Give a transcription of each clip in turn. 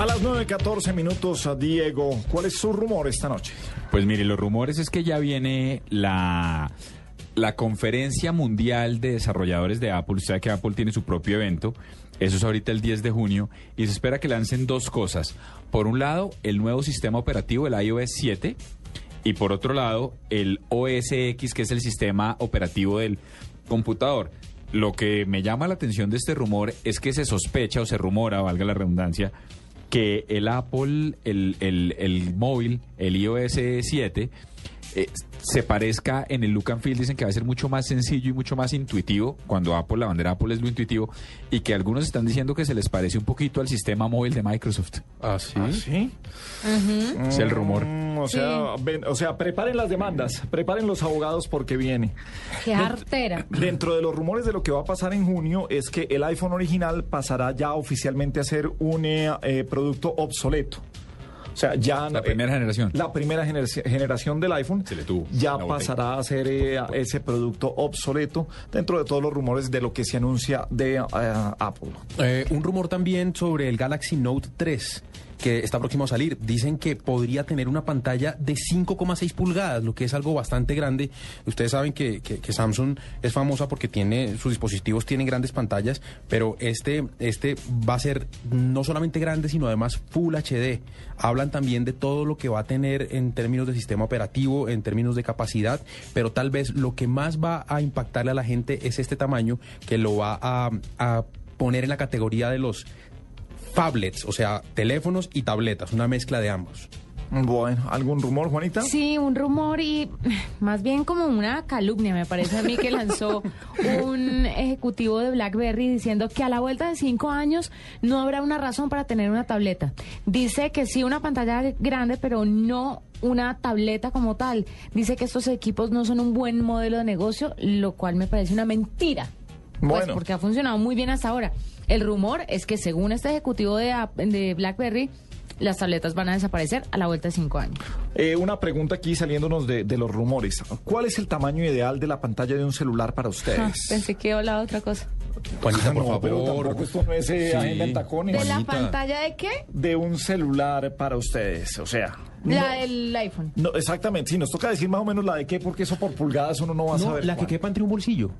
A las 9.14 minutos, Diego, ¿cuál es su rumor esta noche? Pues mire, los rumores es que ya viene la, la conferencia mundial de desarrolladores de Apple. Usted sabe que Apple tiene su propio evento. Eso es ahorita el 10 de junio. Y se espera que lancen dos cosas. Por un lado, el nuevo sistema operativo, el iOS 7. Y por otro lado, el OS X, que es el sistema operativo del computador. Lo que me llama la atención de este rumor es que se sospecha o se rumora, valga la redundancia, que el Apple, el, el, el móvil, el iOS 7, eh, se parezca en el look and feel. Dicen que va a ser mucho más sencillo y mucho más intuitivo. Cuando Apple, la bandera Apple es lo intuitivo. Y que algunos están diciendo que se les parece un poquito al sistema móvil de Microsoft. ¿Ah, sí? sí? Es el rumor. Mm, o, sea, ven- o sea, preparen las demandas, preparen los abogados porque viene. Qué artera. Dentro de los rumores de lo que va a pasar en junio es que el iPhone original pasará ya oficialmente a ser un eh, eh, producto obsoleto. O sea, ya La eh, primera generación. La primera generaci- generación del iPhone Se le tuvo ya pasará a ser eh, ese producto obsoleto dentro de todos los rumores de lo que se anuncia de eh, Apple. Eh, un rumor también sobre el Galaxy Note 3 que está próximo a salir. Dicen que podría tener una pantalla de 5,6 pulgadas, lo que es algo bastante grande. Ustedes saben que, que- Samsung es famosa porque tiene sus dispositivos tienen grandes pantallas, pero este este va a ser no solamente grande, sino además Full HD. Hablan también de todo lo que va a tener en términos de sistema operativo, en términos de capacidad, pero tal vez lo que más va a impactarle a la gente es este tamaño que lo va a, a poner en la categoría de los tablets, o sea, teléfonos y tabletas, una mezcla de ambos. Bueno, ¿algún rumor, Juanita? Sí, un rumor y más bien como una calumnia, me parece a mí que lanzó un ejecutivo de BlackBerry diciendo que a la vuelta de cinco años no habrá una razón para tener una tableta. Dice que sí una pantalla grande, pero no una tableta como tal. Dice que estos equipos no son un buen modelo de negocio, lo cual me parece una mentira. Pues Bueno. porque ha funcionado muy bien hasta ahora. El rumor es que según este ejecutivo de, de BlackBerry, las tabletas van a desaparecer a la vuelta de cinco años. Eh, una pregunta aquí saliéndonos de, de los rumores. ¿Cuál es el tamaño ideal de la pantalla de un celular para Ah, ustedes? pensé que hablaba otra cosa. Juanita, por No, pero favor. tampoco esto no es eh, Sí. agenda en tacones. ¿De la Juanita. pantalla de qué? De un celular para ustedes, o sea. La no- del iPhone. No, exactamente, sí, nos toca decir más o menos la de qué, porque eso por pulgadas uno no va a No, saber. la que quepa entre un bolsillo.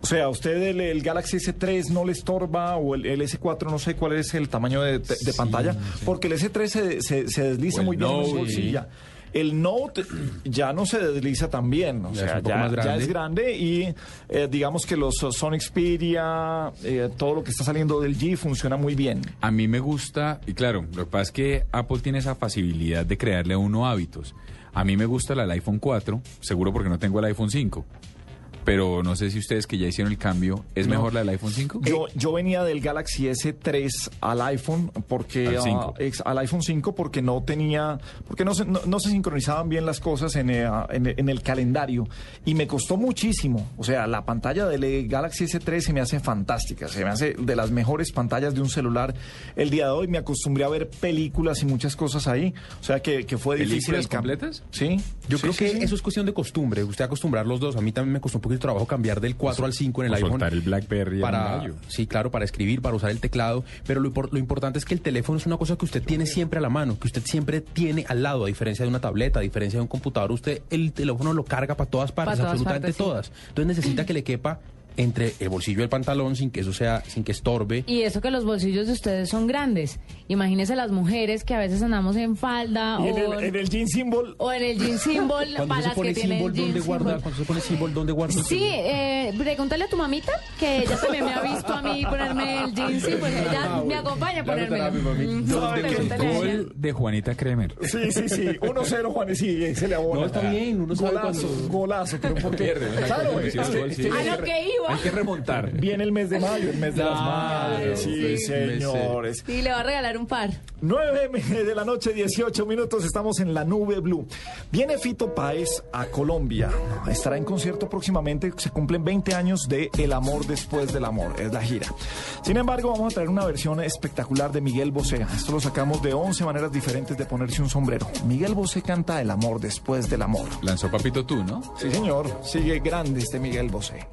O sea, ¿usted el, el Galaxy S3 no le estorba o el, el S4 no sé cuál es el tamaño de, de- de pantalla? Porque el S3 se, se- se desliza muy bien en Note, su bolsilla. El Note ya no se desliza tan bien, o Ya es sea, poco ya, es grande y eh, digamos que los Sony Xperia, eh, todo lo que está saliendo del G funciona muy bien. A mí me gusta, y claro, lo que pasa es que Apple tiene esa facilidad de crearle a uno hábitos. A mí me gusta la del iPhone 4, seguro porque no tengo el iPhone 5. Pero no sé si ustedes que ya hicieron el cambio, ¿es No. mejor la del iPhone 5? Yo, yo venía del Galaxy S3 al iPhone porque Al ah, 5. ex- al iPhone 5 porque no tenía porque no se, no, no se sincronizaban bien las cosas en, eh, ah, en, en el calendario y me costó muchísimo. O sea, la pantalla del eh, Galaxy S3 se me hace fantástica, se me hace de las mejores pantallas de un celular. El día de hoy me acostumbré a ver películas y muchas cosas ahí, o sea que, que fue difícil ¿Películas completas? Sí. Yo sí, creo sí, que sí. eso es cuestión de costumbre. Usted acostumbrar los dos. A mí también me costó un poquito de trabajo cambiar del 4 al 5 en el o iPhone. soltar el BlackBerry para, sí, claro, para escribir, para usar el teclado. Pero lo, lo importante es que el teléfono es una cosa que usted tiene siempre a la mano, que usted siempre tiene al lado, a diferencia de una tableta, a diferencia de un computador. Usted el teléfono lo carga para todas partes, todas absolutamente partes, sí. todas. Entonces necesita que le quepa entre el bolsillo del pantalón sin que eso sea, sin que estorbe. Y eso que los bolsillos de ustedes son grandes. Imagínense las mujeres que a veces andamos en falda Y en o, el, en el jean symbol o en el jean symbol Cuando para se las pone que tienen jean ¿dónde guarda? symbol. Cuando se pone símbolo, ¿dónde guarda? Sí, eh, pregúntale a tu mamita, que ella también me ha visto a mí ponerme el jean, pues ella me acompaña a ponérmelo. Mm, ¿Sabe qué? pregúntale a ella. Gol de Juanita Kremer. Sí, sí, sí. 1-0, Juan, y sí, se le abona. No, está bien, uno sabe Golazo, cuando- golazo, pero porque... pierde, ¿no? Claro, el A lo que iba, Hay que remontar. Viene el mes de mayo, el mes de las madres. Sí, señores. Sí, le va a regalar un par. 9 de la noche, 18 minutos, estamos en la nube blue. Viene Fito Páez a Colombia. Estará en concierto próximamente. Se cumplen 20 años de El amor después del amor. Es la gira. Sin embargo, vamos a traer una versión espectacular de Miguel Bosé. Esto lo sacamos de 11 maneras diferentes de ponerse un sombrero. Miguel Bosé canta El amor después del amor. Lanzó Papito Tú, ¿no? Sí, señor. Sigue grande este Miguel Bosé.